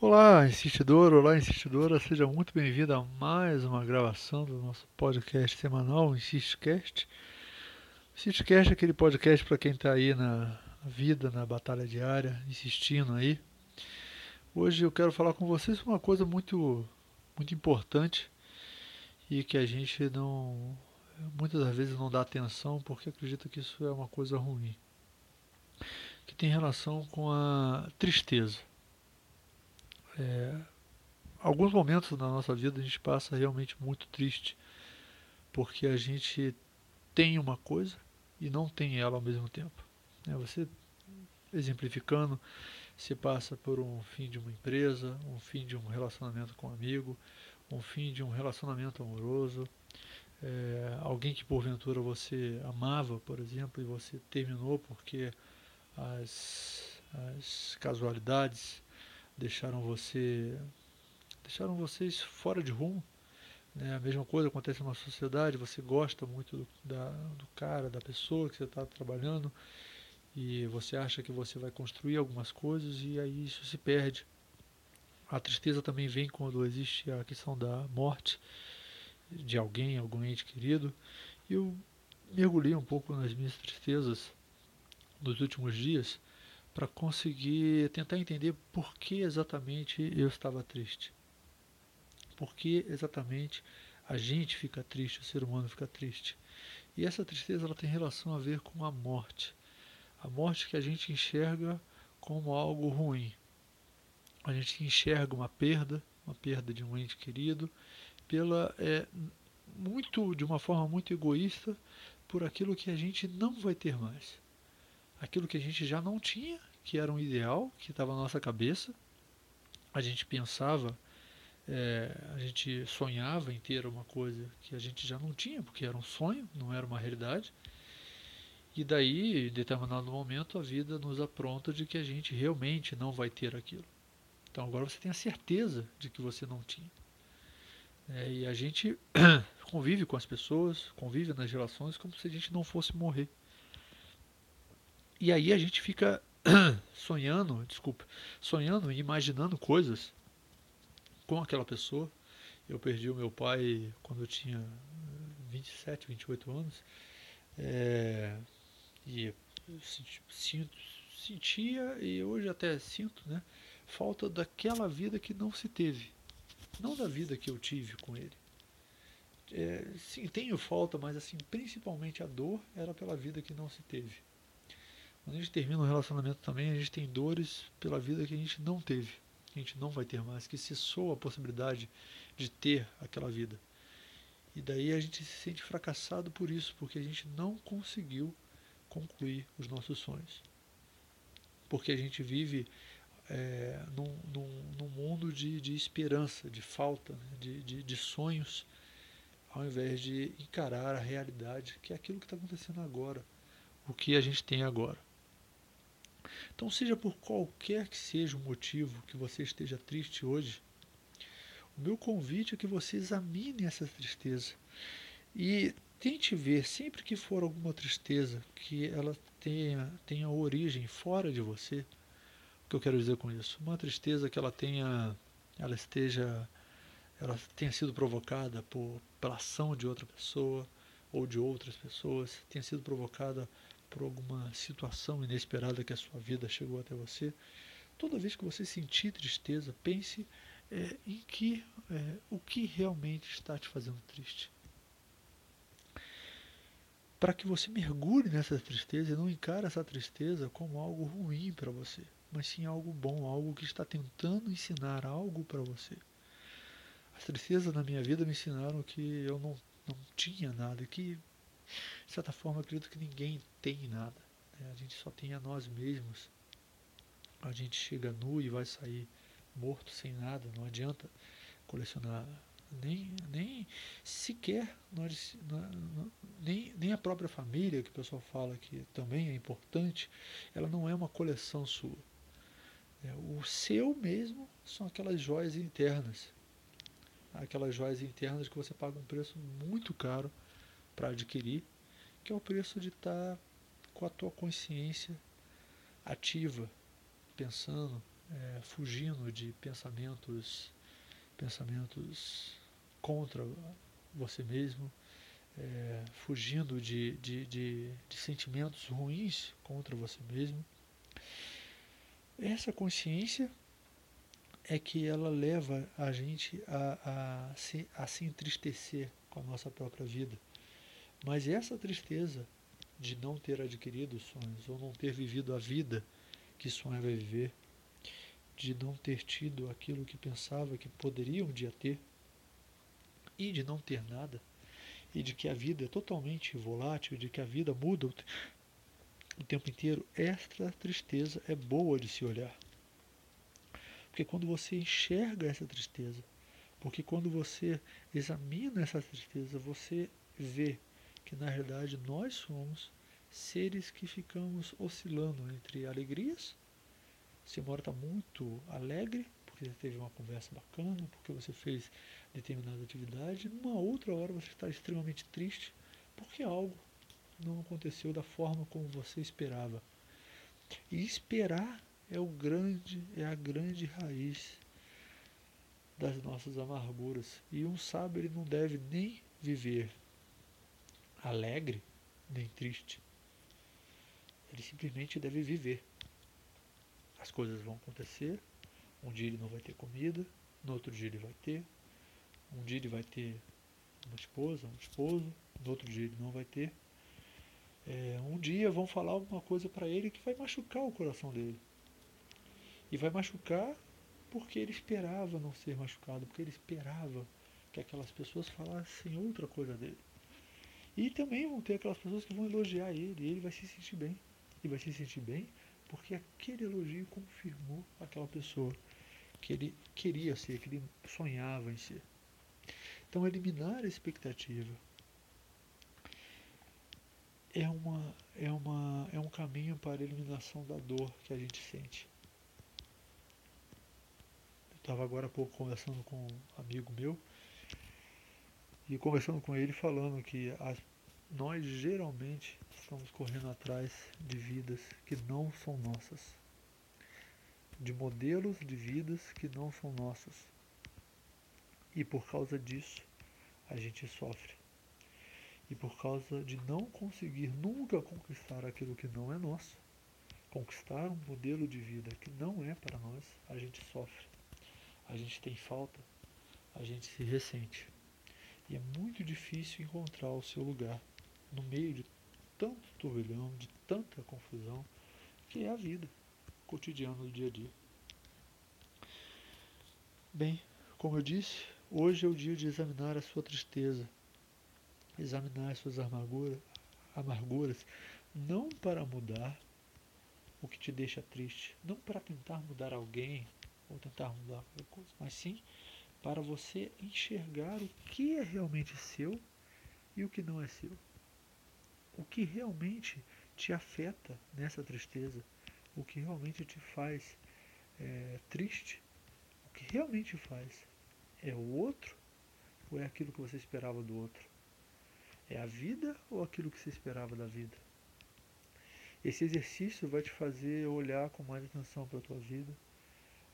Olá, insistidor, olá, insistidora, seja muito bem-vido a mais uma gravação do nosso podcast semanal, o InsistCast. InsistCast é aquele podcast para quem está aí na vida, na batalha diária, insistindo aí. Hoje eu quero falar com vocês uma coisa muito, muito importante e que a gente não, muitas das vezes não dá atenção porque acredita que isso é uma coisa ruim, que tem relação com a tristeza. É, alguns momentos na nossa vida a gente passa realmente muito triste, porque a gente tem uma coisa e não tem ela ao mesmo tempo. É, você, exemplificando, se passa por um fim de uma empresa, um fim de um relacionamento com um amigo, um fim de um relacionamento amoroso, é, alguém que porventura você amava, por exemplo, e você terminou porque as, as casualidades deixaram você deixaram vocês fora de rumo. Né? A mesma coisa acontece numa sociedade, você gosta muito do, da, do cara, da pessoa que você está trabalhando, e você acha que você vai construir algumas coisas e aí isso se perde. A tristeza também vem quando existe a questão da morte de alguém, algum ente querido. Eu mergulhei um pouco nas minhas tristezas nos últimos dias para conseguir tentar entender por que exatamente eu estava triste. Por que exatamente a gente fica triste, o ser humano fica triste. E essa tristeza ela tem relação a ver com a morte. A morte que a gente enxerga como algo ruim. A gente enxerga uma perda, uma perda de um ente querido, pela é, muito de uma forma muito egoísta por aquilo que a gente não vai ter mais. Aquilo que a gente já não tinha que era um ideal que estava na nossa cabeça. A gente pensava, é, a gente sonhava em ter uma coisa que a gente já não tinha, porque era um sonho, não era uma realidade. E daí, em determinado momento, a vida nos apronta de que a gente realmente não vai ter aquilo. Então agora você tem a certeza de que você não tinha. É, e a gente convive com as pessoas, convive nas relações como se a gente não fosse morrer. E aí a gente fica sonhando, desculpa, sonhando e imaginando coisas com aquela pessoa. Eu perdi o meu pai quando eu tinha 27, 28 anos. É, e sinto, sentia e hoje até sinto, né? Falta daquela vida que não se teve. Não da vida que eu tive com ele. É, sim, tenho falta, mas assim, principalmente a dor era pela vida que não se teve. Quando a gente termina um relacionamento também, a gente tem dores pela vida que a gente não teve, que a gente não vai ter mais, que cessou a possibilidade de ter aquela vida. E daí a gente se sente fracassado por isso, porque a gente não conseguiu concluir os nossos sonhos. Porque a gente vive é, num, num, num, mundo de, de esperança, de falta, né? de, de, de sonhos, ao invés de encarar a realidade, que é aquilo que está acontecendo agora, o que a gente tem agora. Então, seja por qualquer que seja o motivo que você esteja triste hoje, o meu convite é que você examine essa tristeza e tente ver, sempre que for alguma tristeza, que ela tenha, tenha origem fora de você. O que eu quero dizer com isso? Uma tristeza que ela tenha, ela esteja, ela tenha sido provocada por, pela ação de outra pessoa ou de outras pessoas, tenha sido provocada por alguma situação inesperada que a sua vida chegou até você, toda vez que você sentir tristeza, pense é, em que é, o que realmente está te fazendo triste. Para que você mergulhe nessa tristeza e não encare essa tristeza como algo ruim para você, mas sim algo bom, algo que está tentando ensinar algo para você. As tristezas na minha vida me ensinaram que eu não, não tinha nada, que de certa forma, acredito que ninguém tem nada. Né? A gente só tem a nós mesmos. A gente chega nu e vai sair morto sem nada. Não adianta colecionar nem, nem sequer nós, nem, nem a própria família, que o pessoal fala que também é importante, ela não é uma coleção sua. É, o seu mesmo são aquelas joias internas. Aquelas joias internas que você paga um preço muito caro para adquirir, que é o preço de estar tá com a tua consciência ativa, pensando é, fugindo de pensamentos, pensamentos contra você mesmo, é, fugindo de, de, de, de sentimentos ruins contra você mesmo. Essa consciência é que ela leva a gente a, a, se, a se entristecer com a nossa própria vida. Mas essa tristeza de não ter adquirido sonhos ou não ter vivido a vida que sonhava viver, de não ter tido aquilo que pensava que poderia um dia ter, e de não ter nada, e de que a vida é totalmente volátil, de que a vida muda o tempo inteiro, esta tristeza é boa de se olhar. Porque quando você enxerga essa tristeza, porque quando você examina essa tristeza, você vê que na realidade nós somos seres que ficamos oscilando entre alegrias. Você mora está muito alegre, porque você teve uma conversa bacana, porque você fez determinada atividade, numa outra hora você está extremamente triste, porque algo não aconteceu da forma como você esperava. E esperar é o grande, é a grande raiz das nossas amarguras. E um sábio ele não deve nem viver alegre nem triste. Ele simplesmente deve viver. As coisas vão acontecer. Um dia ele não vai ter comida, no outro dia ele vai ter. Um dia ele vai ter uma esposa, um esposo, no outro dia ele não vai ter. É, um dia vão falar alguma coisa para ele que vai machucar o coração dele. E vai machucar porque ele esperava não ser machucado, porque ele esperava que aquelas pessoas falassem outra coisa dele. E também vão ter aquelas pessoas que vão elogiar ele, e ele vai se sentir bem. E vai se sentir bem porque aquele elogio confirmou aquela pessoa que ele queria ser, que ele sonhava em ser. Então, eliminar a expectativa é, uma, é, uma, é um caminho para a eliminação da dor que a gente sente. Eu estava agora há pouco conversando com um amigo meu e conversando com ele falando que as, nós geralmente estamos correndo atrás de vidas que não são nossas, de modelos de vidas que não são nossas. E por causa disso, a gente sofre. E por causa de não conseguir nunca conquistar aquilo que não é nosso, conquistar um modelo de vida que não é para nós, a gente sofre. A gente tem falta, a gente se ressente. E é muito difícil encontrar o seu lugar no meio de tanto turbilhão, de tanta confusão, que é a vida cotidiana do dia a dia. Bem, como eu disse, hoje é o dia de examinar a sua tristeza, examinar as suas amarguras, não para mudar o que te deixa triste, não para tentar mudar alguém ou tentar mudar qualquer coisa, mas sim para você enxergar o que é realmente seu e o que não é seu. O que realmente te afeta nessa tristeza, o que realmente te faz é, triste que realmente faz é o outro ou é aquilo que você esperava do outro? É a vida ou aquilo que você esperava da vida? Esse exercício vai te fazer olhar com mais atenção para a tua vida,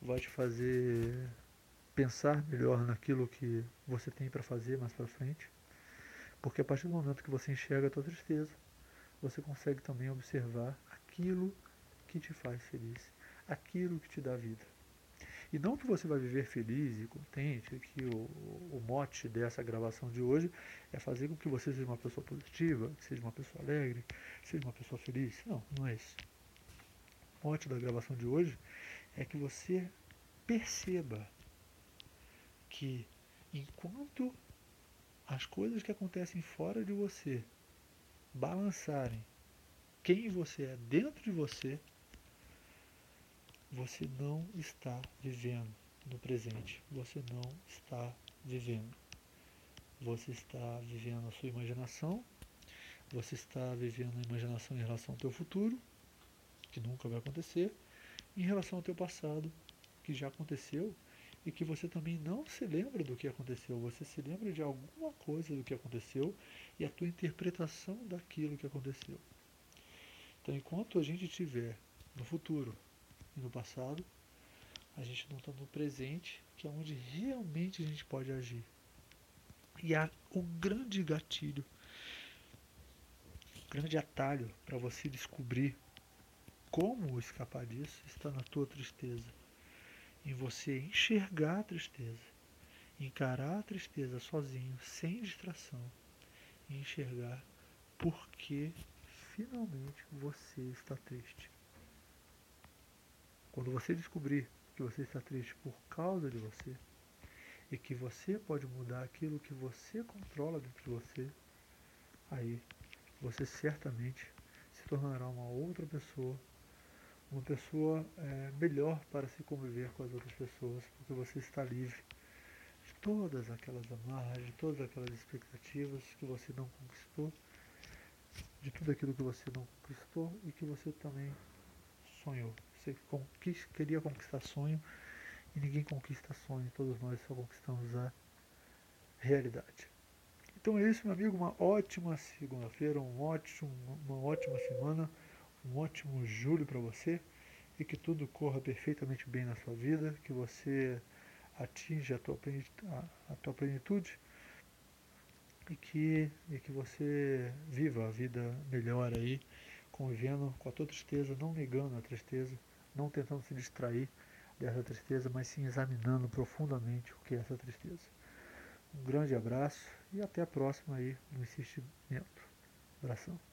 vai te fazer pensar melhor naquilo que você tem para fazer mais para frente, porque a partir do momento que você enxerga a tua tristeza, você consegue também observar aquilo que te faz feliz, aquilo que te dá vida. E não que você vai viver feliz e contente, que o, o mote dessa gravação de hoje é fazer com que você seja uma pessoa positiva, que seja uma pessoa alegre, seja uma pessoa feliz. Não, não é isso. O mote da gravação de hoje é que você perceba que enquanto as coisas que acontecem fora de você balançarem quem você é dentro de você, você não está vivendo no presente. Você não está vivendo. Você está vivendo a sua imaginação. Você está vivendo a imaginação em relação ao teu futuro, que nunca vai acontecer, em relação ao teu passado, que já aconteceu e que você também não se lembra do que aconteceu, você se lembra de alguma coisa do que aconteceu e a tua interpretação daquilo que aconteceu. Então, enquanto a gente tiver no futuro e no passado, a gente não está no presente, que é onde realmente a gente pode agir. E há o grande gatilho, o grande atalho para você descobrir como escapar disso está na tua tristeza. Em você enxergar a tristeza, encarar a tristeza sozinho, sem distração, e enxergar por que finalmente você está triste. Quando você descobrir que você está triste por causa de você e que você pode mudar aquilo que você controla dentro de você, aí você certamente se tornará uma outra pessoa, uma pessoa é, melhor para se conviver com as outras pessoas, porque você está livre de todas aquelas amarras, de todas aquelas expectativas que você não conquistou, de tudo aquilo que você não conquistou e que você também sonhou. Você conquist, queria conquistar sonho e ninguém conquista sonho, todos nós só conquistamos a realidade. Então é isso, meu amigo, uma ótima segunda-feira, um ótimo, uma ótima semana, um ótimo julho para você e que tudo corra perfeitamente bem na sua vida, que você atinja a tua, a, a tua plenitude e que, e que você viva a vida melhor aí, convivendo com a tua tristeza, não negando a tristeza, não tentando se distrair dessa tristeza, mas sim examinando profundamente o que é essa tristeza. Um grande abraço e até a próxima aí no insistimento. Abração.